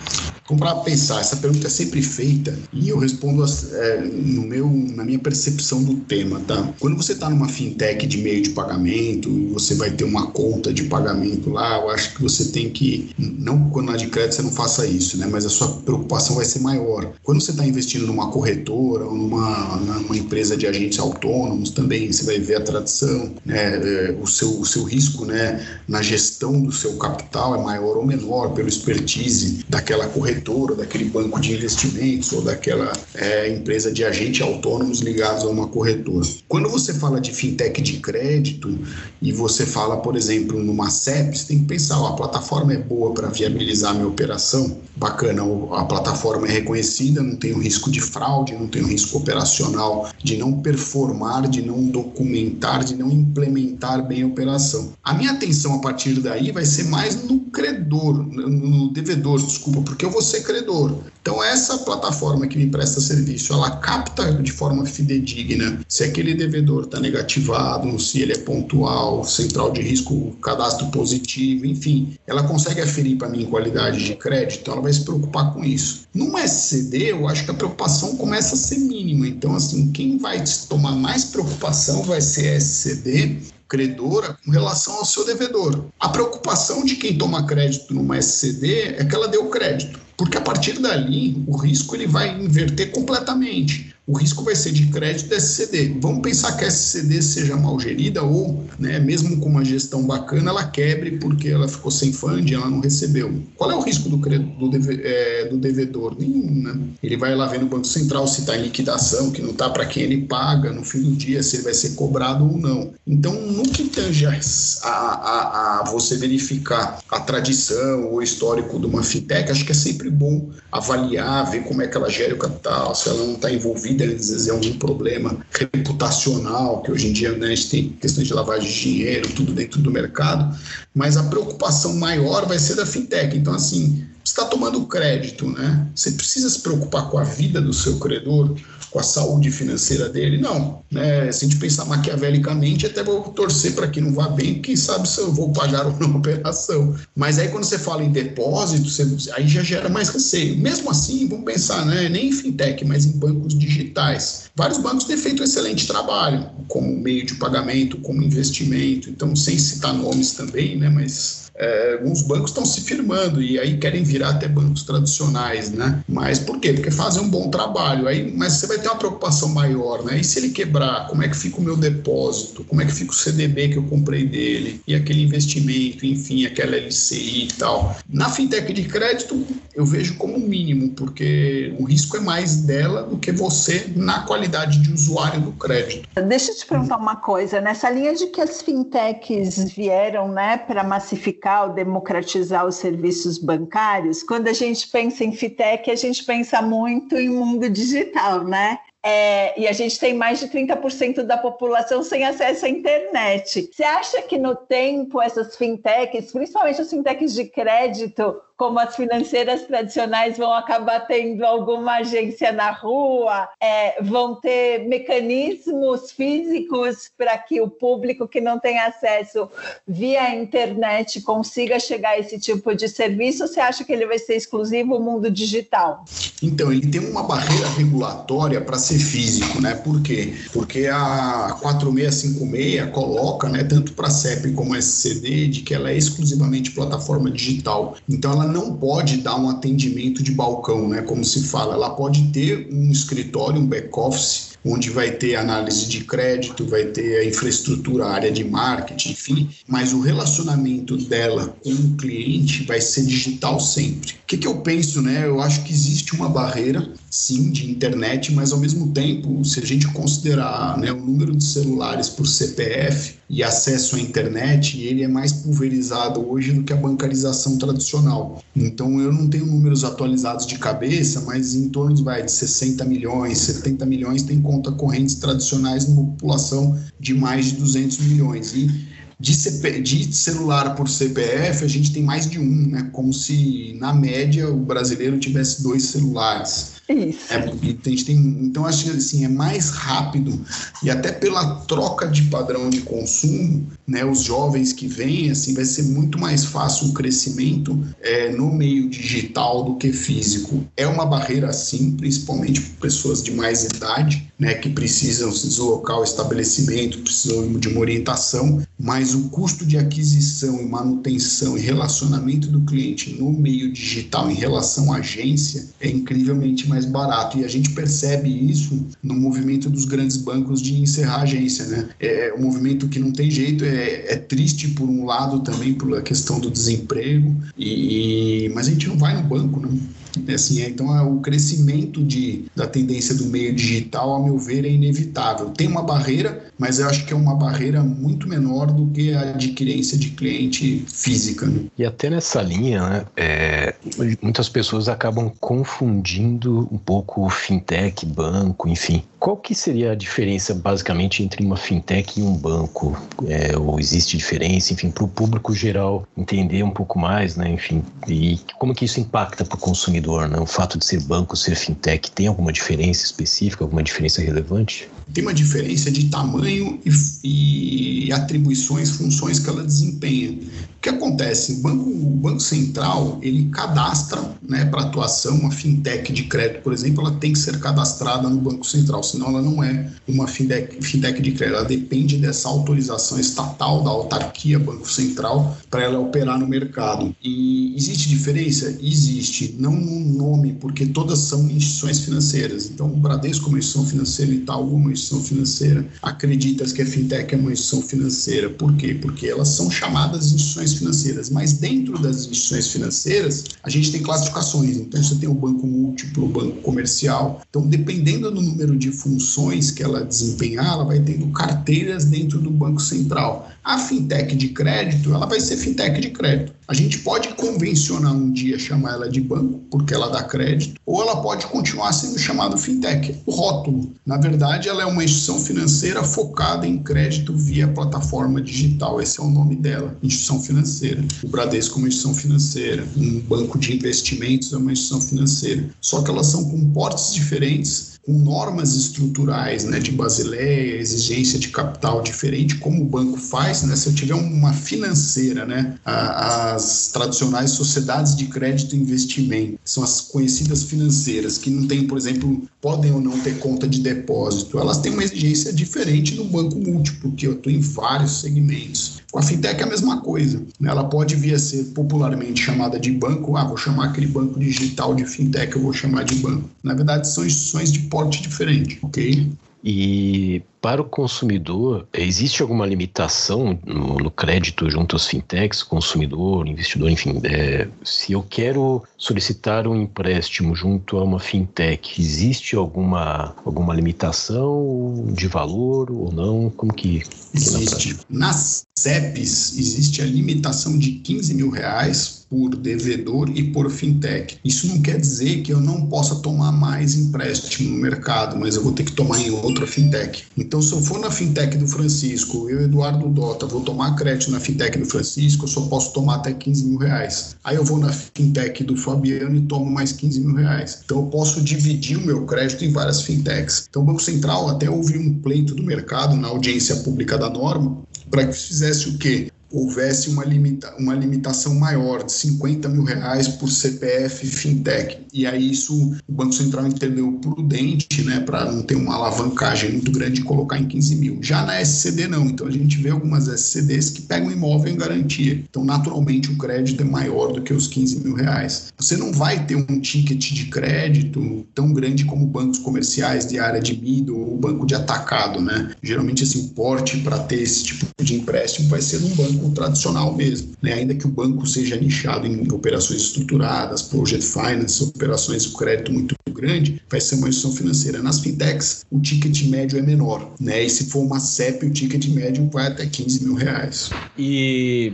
Como para pensar, essa pergunta é sempre feita e eu respondo é, no meu, na minha percepção do tema, tá? Quando você está numa fintech de meio de pagamento, você vai ter uma conta de pagamento lá, eu acho que você tem que, não quando é de crédito você não faça isso, né? Mas a sua preocupação vai ser maior. Quando você está investindo numa corretora ou numa, numa empresa de agentes autônomos também, você vai ver a tradição, né? É, o, seu, o seu risco, né? Na gestão do seu capital é maior ou menor pelo expertise daquela corretora, daquele banco de investimentos ou daquela é, empresa de agentes autônomos ligados a uma corretora. Quando você fala de fintech de crédito e você fala, por exemplo, numa CEP, você tem que pensar, ó, a plataforma é boa para viabilizar a minha operação, bacana, a plataforma é reconhecida, não tem o risco de fraude, não tem o risco operacional de não performar, de não documentar, de não implementar bem a operação. A minha atenção a partir daí vai ser mais no credor, no devedor, desculpa, porque eu vou você credor. Então, essa plataforma que me presta serviço, ela capta de forma fidedigna se aquele devedor está negativado, se ele é pontual, central de risco, cadastro positivo, enfim, ela consegue aferir para mim qualidade de crédito, então ela vai se preocupar com isso. Numa SCD, eu acho que a preocupação começa a ser mínima. Então, assim, quem vai tomar mais preocupação vai ser a SCD credora com relação ao seu devedor. A preocupação de quem toma crédito numa SCD é que ela deu crédito, porque a partir dali o risco ele vai inverter completamente o risco vai ser de crédito SCD. Vamos pensar que a SCD seja mal gerida ou, né, mesmo com uma gestão bacana, ela quebre porque ela ficou sem funding, ela não recebeu. Qual é o risco do, do, deve, é, do devedor? Nenhum, né? Ele vai lá ver no Banco Central se está em liquidação, que não está para quem ele paga, no fim do dia, se ele vai ser cobrado ou não. Então, no que tange a, a, a você verificar a tradição ou histórico de uma fintech, acho que é sempre bom avaliar, ver como é que ela gera o capital, se ela não está envolvida vezes é um problema reputacional, que hoje em dia né, a gente tem questões de lavagem de dinheiro, tudo dentro do mercado, mas a preocupação maior vai ser da fintech. Então, assim, você está tomando crédito, né? Você precisa se preocupar com a vida do seu credor, com a saúde financeira dele? Não. Né? Se a gente pensar maquiavelicamente, até vou torcer para que não vá bem, quem sabe se eu vou pagar ou não a operação. Mas aí quando você fala em depósito, você, aí já gera mais receio. Mesmo assim, vamos pensar, né? nem em fintech, mas em bancos digitais. Vários bancos têm feito um excelente trabalho como meio de pagamento, como investimento. Então, sem citar nomes também, né? mas é, alguns bancos estão se firmando e aí querem virar até bancos tradicionais, né? Mas por quê? Porque fazem um bom trabalho. Aí, mas você vai ter uma preocupação maior, né? E se ele quebrar, como é que fica o meu depósito? Como é que fica o CDB que eu comprei dele? E aquele investimento, enfim, aquela LCI e tal. Na fintech de crédito, eu vejo como mínimo, porque o risco é mais dela do que você na qualidade de usuário do crédito. Deixa eu te perguntar uma coisa. Nessa linha de que as fintechs vieram, né, para massificar ou democratizar os serviços bancários, quando a gente pensa em fintech, a gente pensa muito em mundo digital, né? É, e a gente tem mais de 30% da população sem acesso à internet. Você acha que no tempo essas fintechs, principalmente as fintechs de crédito, como as financeiras tradicionais vão acabar tendo alguma agência na rua, é, vão ter mecanismos físicos para que o público que não tem acesso via internet consiga chegar a esse tipo de serviço? Você acha que ele vai ser exclusivo ao mundo digital? Então, ele tem uma barreira regulatória para ser físico, né? Por quê? Porque a 4656 coloca, né, tanto para a CEP como a SCD, de que ela é exclusivamente plataforma digital. Então, ela não pode dar um atendimento de balcão, né, como se fala. Ela pode ter um escritório, um back-office, onde vai ter análise de crédito, vai ter a infraestrutura, a área de marketing, enfim, mas o relacionamento dela com o cliente vai ser digital sempre. O que, que eu penso, né? Eu acho que existe uma barreira, sim, de internet, mas ao mesmo tempo, se a gente considerar né, o número de celulares por CPF, e acesso à internet, ele é mais pulverizado hoje do que a bancarização tradicional. Então eu não tenho números atualizados de cabeça, mas em torno vai, de 60 milhões, 70 milhões tem conta correntes tradicionais numa população de mais de 200 milhões. E de, CP, de, celular por CPF, a gente tem mais de um, né? Como se, na média, o brasileiro tivesse dois celulares. Isso. É, a gente tem, então, acho que assim, é mais rápido e até pela troca de padrão de consumo, né, os jovens que vêm, assim, vai ser muito mais fácil o crescimento é, no meio digital do que físico. É uma barreira, sim, principalmente para pessoas de mais idade, né, que precisam se deslocar ao estabelecimento, precisam de uma orientação, mas o custo de aquisição e manutenção e relacionamento do cliente no meio digital em relação à agência é incrivelmente mais mais barato. E a gente percebe isso no movimento dos grandes bancos de encerrar a agência, né? É um movimento que não tem jeito, é, é triste por um lado também pela questão do desemprego, e, mas a gente não vai no banco, né? É assim, é, então, é, o crescimento de, da tendência do meio digital, ao meu ver, é inevitável. Tem uma barreira, mas eu acho que é uma barreira muito menor do que a adquirência de cliente física. Né? E até nessa linha, né, é, muitas pessoas acabam confundindo um pouco fintech, banco, enfim. Qual que seria a diferença, basicamente, entre uma fintech e um banco? É, ou existe diferença, enfim, para o público geral entender um pouco mais, né, enfim, e como que isso impacta para o consumidor? Consumidor, né? O fato de ser banco, ser fintech, tem alguma diferença específica, alguma diferença relevante? Tem uma diferença de tamanho e, e atribuições, funções que ela desempenha. Que acontece? O Banco, o Banco Central, ele cadastra né, para atuação uma fintech de crédito, por exemplo, ela tem que ser cadastrada no Banco Central, senão ela não é uma fintech, fintech de crédito. Ela depende dessa autorização estatal da autarquia Banco Central para ela operar no mercado. E existe diferença? Existe. Não no nome, porque todas são instituições financeiras. Então, o Bradesco é uma instituição financeira, Itaú é uma instituição financeira, Acreditas que a fintech é uma instituição financeira. Por quê? Porque elas são chamadas instituições financeiras, mas dentro das instituições financeiras, a gente tem classificações. Então, você tem o banco múltiplo, o banco comercial. Então, dependendo do número de funções que ela desempenhar, ela vai tendo carteiras dentro do Banco Central. A fintech de crédito, ela vai ser fintech de crédito. A gente pode convencionar um dia chamar ela de banco, porque ela dá crédito, ou ela pode continuar sendo chamada fintech, o rótulo. Na verdade, ela é uma instituição financeira focada em crédito via plataforma digital. Esse é o nome dela, instituição financeira. O Bradesco é uma instituição financeira, um banco de investimentos é uma instituição financeira. Só que elas são com portes diferentes normas estruturais né, de Basileia, exigência de capital diferente, como o banco faz, né, se eu tiver uma financeira, né, as tradicionais sociedades de crédito e investimento, são as conhecidas financeiras, que não têm, por exemplo, podem ou não ter conta de depósito, elas têm uma exigência diferente no banco múltiplo, que eu estou em vários segmentos. Com a fintech é a mesma coisa. Né? Ela pode vir a ser popularmente chamada de banco. Ah, vou chamar aquele banco digital de fintech, eu vou chamar de banco. Na verdade, são instituições de porte diferente, ok? E para o consumidor, existe alguma limitação no, no crédito junto às fintechs, consumidor, investidor, enfim? É, se eu quero solicitar um empréstimo junto a uma fintech, existe alguma, alguma limitação de valor ou não? Como que. que existe. Nas CEPs, existe a limitação de 15 mil reais por devedor e por fintech. Isso não quer dizer que eu não possa tomar mais empréstimo no mercado, mas eu vou ter que tomar em outra fintech. Então, se eu for na fintech do Francisco, eu, Eduardo Dota, vou tomar crédito na fintech do Francisco, eu só posso tomar até 15 mil reais. Aí eu vou na fintech do Fabiano e tomo mais 15 mil reais. Então, eu posso dividir o meu crédito em várias fintechs. Então, o Banco Central até houve um pleito do mercado na audiência pública da norma para que fizesse o quê? Houvesse uma, limita, uma limitação maior de 50 mil reais por CPF fintech. E aí isso o Banco Central entendeu prudente, né, para não ter uma alavancagem muito grande colocar em 15 mil. Já na SCD não, então a gente vê algumas SCDs que pegam imóvel em garantia. Então naturalmente o crédito é maior do que os 15 mil reais. Você não vai ter um ticket de crédito tão grande como bancos comerciais de área de middle ou banco de atacado, né? Geralmente assim, o porte para ter esse tipo de empréstimo vai ser num banco tradicional mesmo, né? ainda que o banco seja nichado em operações estruturadas, project finance, operações de crédito muito grande, vai ser uma instituição financeira. Nas fintechs, o ticket médio é menor, né? E se for uma CEP, o ticket médio vai até 15 mil reais. E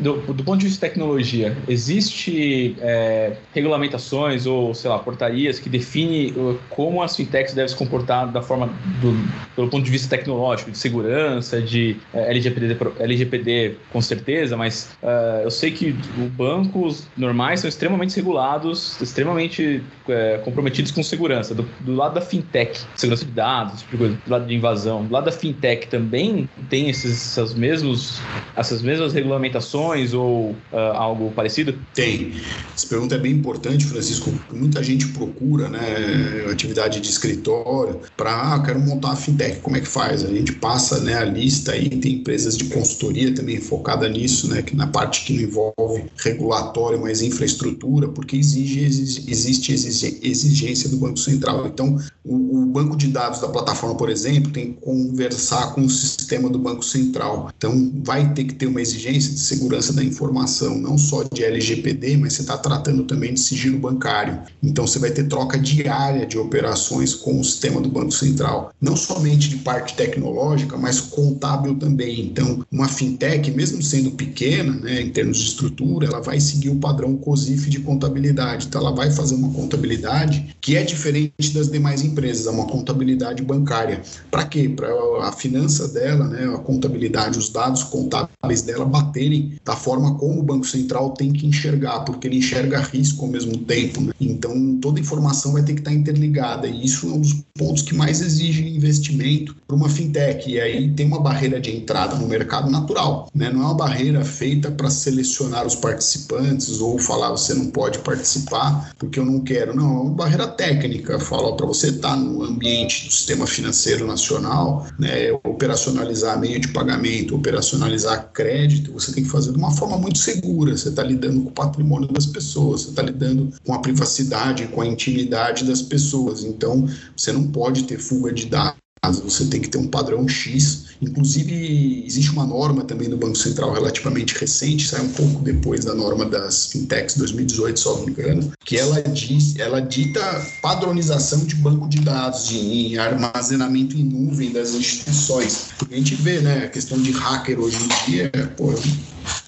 do, do ponto de vista de tecnologia, existe é, regulamentações ou, sei lá, portarias que definem como as fintechs devem se comportar da forma do, pelo ponto de vista tecnológico, de segurança, de é, LGPD, LGPD com certeza, mas uh, eu sei que os bancos normais são extremamente regulados, extremamente é, comprometidos com segurança. Do, do, lado da fintech, segurança de dados, tipo do lado de invasão, do lado da fintech também tem esses, essas, mesmos, essas mesmas regulamentações ou uh, algo parecido? Tem. Essa pergunta é bem importante, Francisco. Muita gente procura né, atividade de escritório para, ah, quero montar uma fintech, como é que faz? A gente passa né, a lista aí, tem empresas de consultoria também focada nisso, né, que na parte que não envolve regulatório, mas infraestrutura, porque exige, exige existe exigência do Banco Central. Então, o, o, banco de dados da plataforma, por exemplo, tem que conversar com o sistema do Banco Central. Então, vai ter que ter uma exigência de segurança da informação, não só de LGPD, mas você está tratando também de sigilo bancário. Então, você vai ter troca diária de operações com o sistema do Banco Central, não somente de parte tecnológica, mas contábil também. Então, uma fintech, mesmo sendo pequena, né, em termos de estrutura, ela vai seguir o padrão COSIF de contabilidade. Então, ela vai fazer uma contabilidade que é diferente das demais empresas empresas, uma contabilidade bancária. Para quê? Para a finança dela, né, a contabilidade, os dados contábeis dela baterem da forma como o Banco Central tem que enxergar, porque ele enxerga risco ao mesmo tempo. Né? Então, toda informação vai ter que estar interligada e isso é um dos pontos que mais exige investimento para uma fintech. E aí tem uma barreira de entrada no mercado natural, né? não é uma barreira feita para selecionar os participantes ou falar você não pode participar porque eu não quero. Não, é uma barreira técnica. Fala para você estar tá no ambiente do sistema financeiro nacional, né, operacionalizar meio de pagamento, operacionalizar crédito, você tem que fazer de uma forma muito segura. Você está lidando com o patrimônio das pessoas, você está lidando com a privacidade, com a intimidade das pessoas. Então, você não pode ter fuga de dados você tem que ter um padrão X. Inclusive, existe uma norma também do Banco Central relativamente recente, sai um pouco depois da norma das fintechs 2018, se não me engano, que ela, diz, ela dita padronização de banco de dados, de armazenamento em nuvem das instituições. A gente vê, né, a questão de hacker hoje em dia, pô,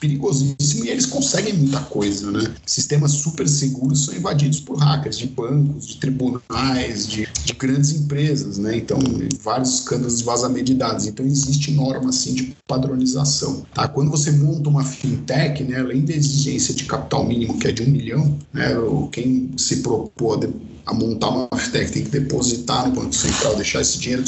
perigosíssimo e eles conseguem muita coisa, né? Sistemas super seguros são invadidos por hackers de bancos, de tribunais, de, de grandes empresas, né? Então, vários escândalos de vazamento de dados. Então, existe norma, assim, de padronização, tá? Quando você monta uma fintech, né, além da exigência de capital mínimo, que é de um milhão, né, quem se propor a montar uma fintech tem que depositar no Banco Central, deixar esse dinheiro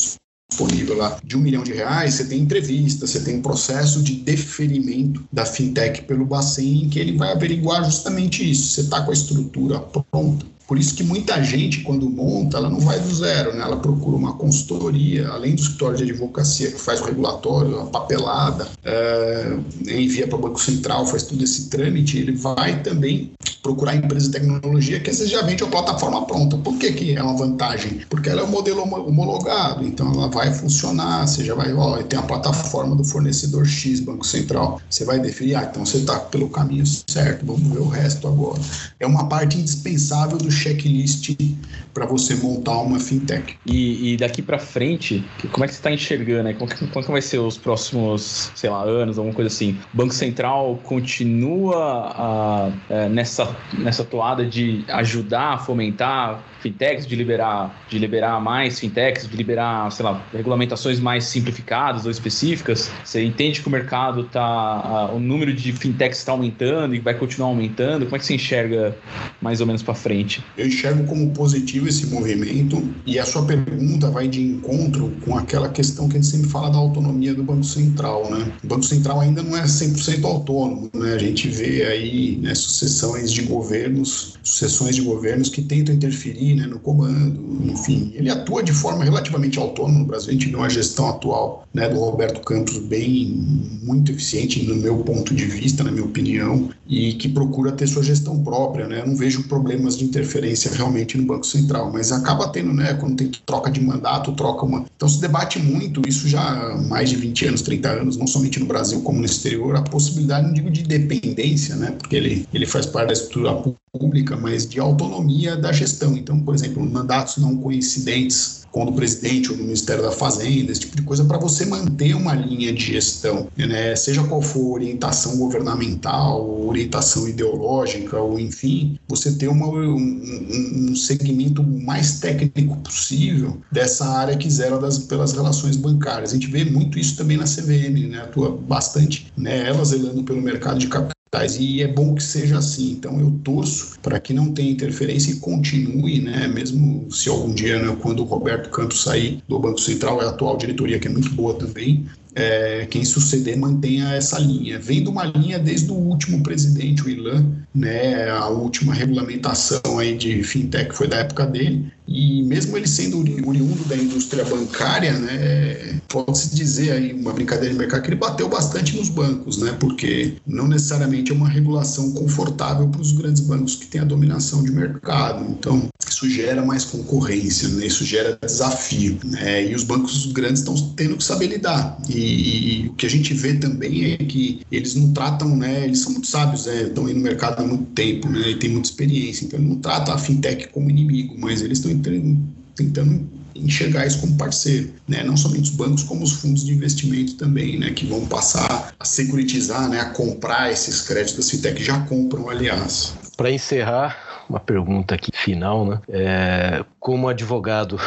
disponível lá de um milhão de reais, você tem entrevista, você tem um processo de deferimento da fintech pelo Bacen, que ele vai averiguar justamente isso. Você está com a estrutura pronta por isso que muita gente, quando monta, ela não vai do zero, né? ela procura uma consultoria, além do escritório de advocacia que faz o regulatório, a papelada, é, envia para o Banco Central, faz todo esse trâmite, ele vai também procurar empresa de tecnologia que às vezes já vende a plataforma pronta. Por que, que é uma vantagem? Porque ela é um modelo homologado, então ela vai funcionar, você já vai, ó, tem a plataforma do fornecedor X, Banco Central, você vai definir, ah, então você está pelo caminho certo, vamos ver o resto agora. É uma parte indispensável do checklist para você montar uma fintech. E, e daqui para frente, como é que você está enxergando? Né? Como, como vai ser os próximos, sei lá, anos, alguma coisa assim? O Banco Central continua a, é, nessa, nessa toada de ajudar a fomentar fintechs, de liberar, de liberar mais fintechs, de liberar, sei lá, regulamentações mais simplificadas ou específicas? Você entende que o mercado está, o número de fintechs está aumentando e vai continuar aumentando? Como é que você enxerga mais ou menos para frente? Eu enxergo como positivo esse movimento e a sua pergunta vai de encontro com aquela questão que a gente sempre fala da autonomia do Banco Central, né? O Banco Central ainda não é 100% autônomo, né? A gente vê aí né, sucessões de governos, sucessões de governos que tentam interferir né, no comando, enfim. Ele atua de forma relativamente autônoma no Brasil. A gente vê uma gestão atual né, do Roberto Campos bem, muito eficiente no meu ponto de vista, na minha opinião, e que procura ter sua gestão própria, né? Eu não vejo problemas de interferência realmente no Banco Central, mas acaba tendo, né, quando tem troca de mandato, troca uma. Então se debate muito, isso já há mais de 20 anos, 30 anos, não somente no Brasil como no exterior, a possibilidade, não digo de dependência, né, porque ele, ele faz parte da estrutura pública, mas de autonomia da gestão. Então, por exemplo, mandatos não coincidentes com o presidente ou no Ministério da Fazenda, esse tipo de coisa, para você manter uma linha de gestão, né? seja qual for orientação governamental, orientação ideológica, ou enfim, você ter uma, um, um segmento mais técnico possível dessa área que zera das, pelas relações bancárias. A gente vê muito isso também na CVM, né? atua bastante, né? ela zelando pelo mercado de capital e é bom que seja assim. Então eu torço para que não tenha interferência e continue, né? Mesmo se algum dia, né, quando o Roberto Campos sair do Banco Central, é a atual diretoria que é muito boa também, é, quem suceder mantenha essa linha. Vem de uma linha desde o último presidente, o Ilan, né, a última regulamentação aí de fintech foi da época dele, e mesmo ele sendo oriundo da indústria bancária, né, pode-se dizer aí, uma brincadeira de mercado, que ele bateu bastante nos bancos, né, porque não necessariamente é uma regulação confortável para os grandes bancos que têm a dominação de mercado. Então, isso gera mais concorrência, né, isso gera desafio. Né, e os bancos grandes estão tendo que saber lidar. E, e, o que a gente vê também é que eles não tratam, né, eles são muito sábios, né, estão aí no mercado há muito tempo, né, e têm muita experiência, então eles não tratam a fintech como inimigo, mas eles estão tentando enxergar isso como parceiro, né? Não somente os bancos, como os fundos de investimento também, né? Que vão passar a securitizar, né? A comprar esses créditos das fintech já compram, aliás. Para encerrar, uma pergunta aqui final, né? É, como advogado,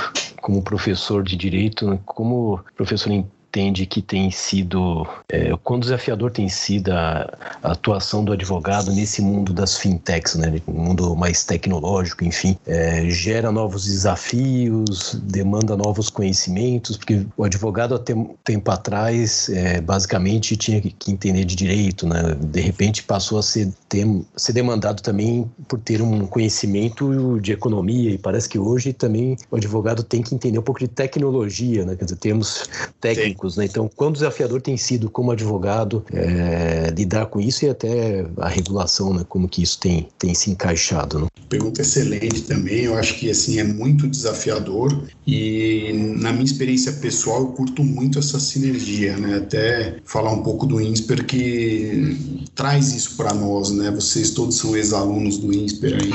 como professor de direito, né? como professor em entende que tem sido, é, quão desafiador tem sido a, a, atuação do advogado nesse mundo das fintechs, né? Um mundo mais tecnológico, enfim, é, gera novos desafios, demanda novos conhecimentos, porque o advogado até tempo atrás, é, basicamente, tinha que entender de direito, né? De repente passou a ser, ter, ser demandado também por ter um conhecimento de economia, e parece que hoje também o advogado tem que entender um pouco de tecnologia, né? Quer dizer, termos técnicos técnicos, né? Então, quão desafiador tem sido como advogado é, lidar com isso e até a regulação, né? Como que isso tem, tem se encaixado, né? Pergunta excelente também. Eu acho que assim é muito desafiador e na minha experiência pessoal eu curto muito essa sinergia, né? Até falar um pouco do INSPER que traz isso para nós, né? Vocês todos são ex-alunos do INSPER aí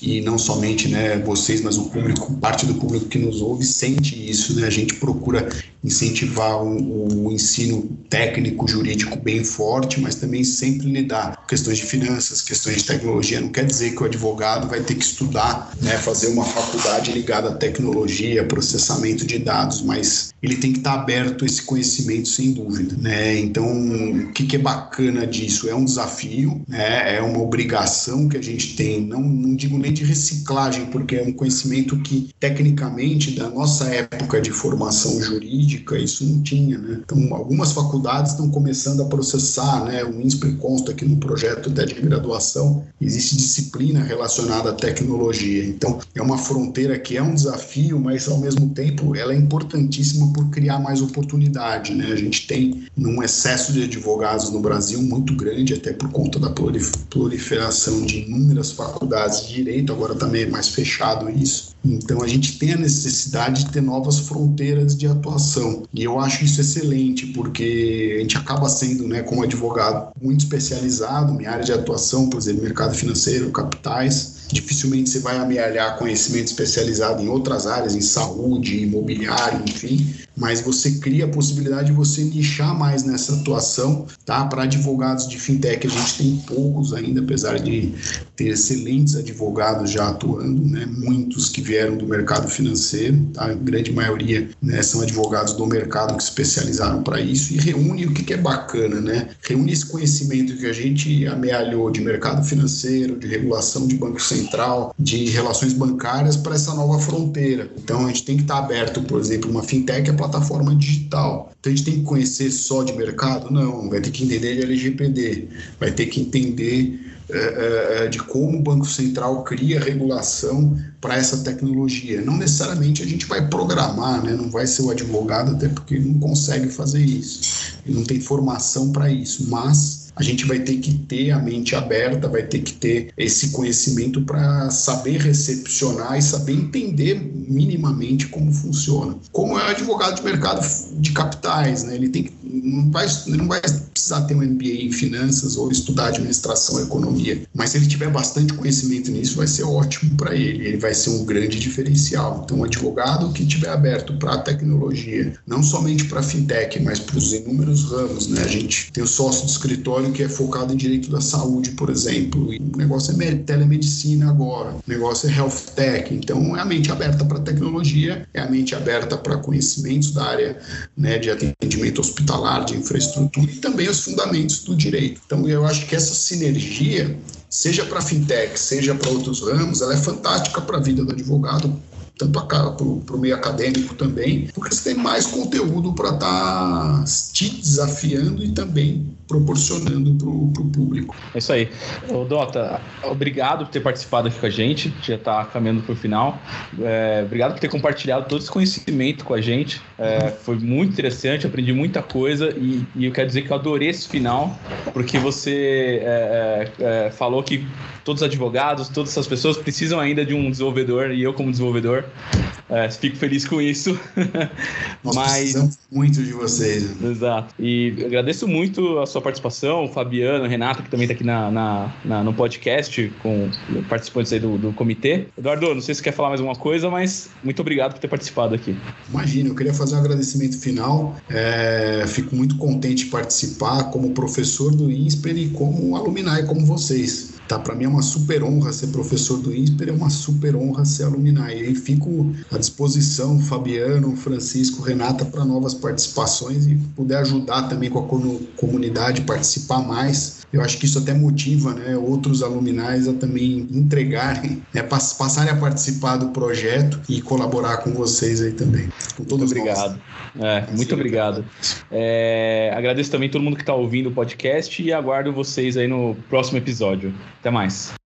e não somente, né? Vocês, mas o público, parte do público que nos ouve sente isso, né? A gente procura incentivar o, ensino técnico jurídico bem forte, mas também sempre lidar com questões de finanças, questões de tecnologia. Não quer dizer que o advogado vai ter que estudar, né, fazer uma faculdade ligada à tecnologia, processamento de dados, mas ele tem que estar aberto a esse conhecimento sem dúvida, né? Então, o que, que é bacana disso? É um desafio, né? É uma obrigação que a gente tem. Não, não digo nem de reciclagem, porque é um conhecimento que tecnicamente da nossa época de formação jurídica isso não tinha, né? Então, algumas faculdades estão começando a processar, né? O INSPE consta aqui no projeto até de graduação existe disciplina relacionada à tecnologia. Então, é uma fronteira que é um desafio, mas ao mesmo tempo ela é importantíssima por criar mais oportunidade. Né? A gente tem um excesso de advogados no Brasil muito grande, até por conta da proliferação de inúmeras faculdades de direito, agora também é mais fechado isso. Então a gente tem a necessidade de ter novas fronteiras de atuação. E eu acho isso excelente, porque a gente acaba sendo, né, como advogado, muito especializado, minha área de atuação, por exemplo, mercado financeiro, capitais, dificilmente você vai amealhar conhecimento especializado em outras áreas, em saúde, imobiliário, enfim, mas você cria a possibilidade de você nichar mais nessa atuação, tá? Para advogados de fintech, a gente tem poucos ainda, apesar de ter excelentes advogados já atuando, né? Muitos que vieram do mercado financeiro, tá? A grande maioria né, são advogados do mercado que especializaram para isso e reúne o que, que é bacana, né? Reúne esse conhecimento que a gente amealhou de mercado financeiro, de regulação de banco central, de relações bancárias para essa nova fronteira. Então a gente tem que estar aberto, por exemplo, uma fintech é plataforma digital. Então a gente tem que conhecer só de mercado? Não, vai ter que entender de LGPD, vai ter que entender é, de como o Banco Central cria regulação para essa tecnologia. Não necessariamente a gente vai programar, né? não vai ser o advogado, até porque não consegue fazer isso, não tem formação para isso, mas a gente vai ter que ter a mente aberta, vai ter que ter esse conhecimento para saber recepcionar e saber entender minimamente como funciona. Como é advogado de mercado de capitais, né? ele tem não vai, não vai precisar ter um MBA em finanças ou estudar administração e economia, mas se ele tiver bastante conhecimento nisso, vai ser ótimo para ele, ele vai ser um grande diferencial. Então, um advogado que tiver aberto para a tecnologia, não somente para fintech, mas para os inúmeros ramos, né? A gente tem o sócio do escritório que é focado em direito da saúde, por exemplo. E o negócio é telemedicina agora, o negócio é health tech. Então, é a mente aberta para tecnologia, é a mente aberta para conhecimentos da área né, de atendimento hospitalar, de infraestrutura e também os fundamentos do direito. Então, eu acho que essa sinergia seja para fintech, seja para outros ramos, ela é fantástica para a vida do advogado, tanto para o meio acadêmico também, porque você tem mais conteúdo para estar tá te desafiando e também proporcionando para o público. É isso aí. Ô, Dota, obrigado por ter participado aqui com a gente, já está caminhando para o final. É, obrigado por ter compartilhado todo esse conhecimento com a gente. É, foi muito interessante, aprendi muita coisa e, e, eu quero dizer que eu adorei esse final, porque você é, é, é falou que todos os advogados, todas essas pessoas precisam ainda de um desenvolvedor e eu como desenvolvedor é, fico feliz com isso. Nós Mas... muito de vocês. Exato. E agradeço muito a sua participação, Fabiano, Renata, que também está aqui na, na, na, no podcast com participantes aí do, do comitê. Eduardo, não sei se você quer falar mais alguma coisa, mas muito obrigado por ter participado aqui. Imagina, eu queria fazer um agradecimento final. É, fico muito contente de participar como professor do INSPER e como alumni como vocês. Tá, para mim é uma super honra ser professor do INSPER, é uma super honra ser alumni. E fico à disposição, Fabiano, Francisco, Renata, para novas participações e puder ajudar também com a comunidade, participar mais. Eu acho que isso até motiva né, outros alumni a também entregarem, né, passarem a participar do projeto e colaborar com vocês aí também. Com todos obrigado. É, muito obrigado. É, agradeço também todo mundo que está ouvindo o podcast e aguardo vocês aí no próximo episódio. Até mais.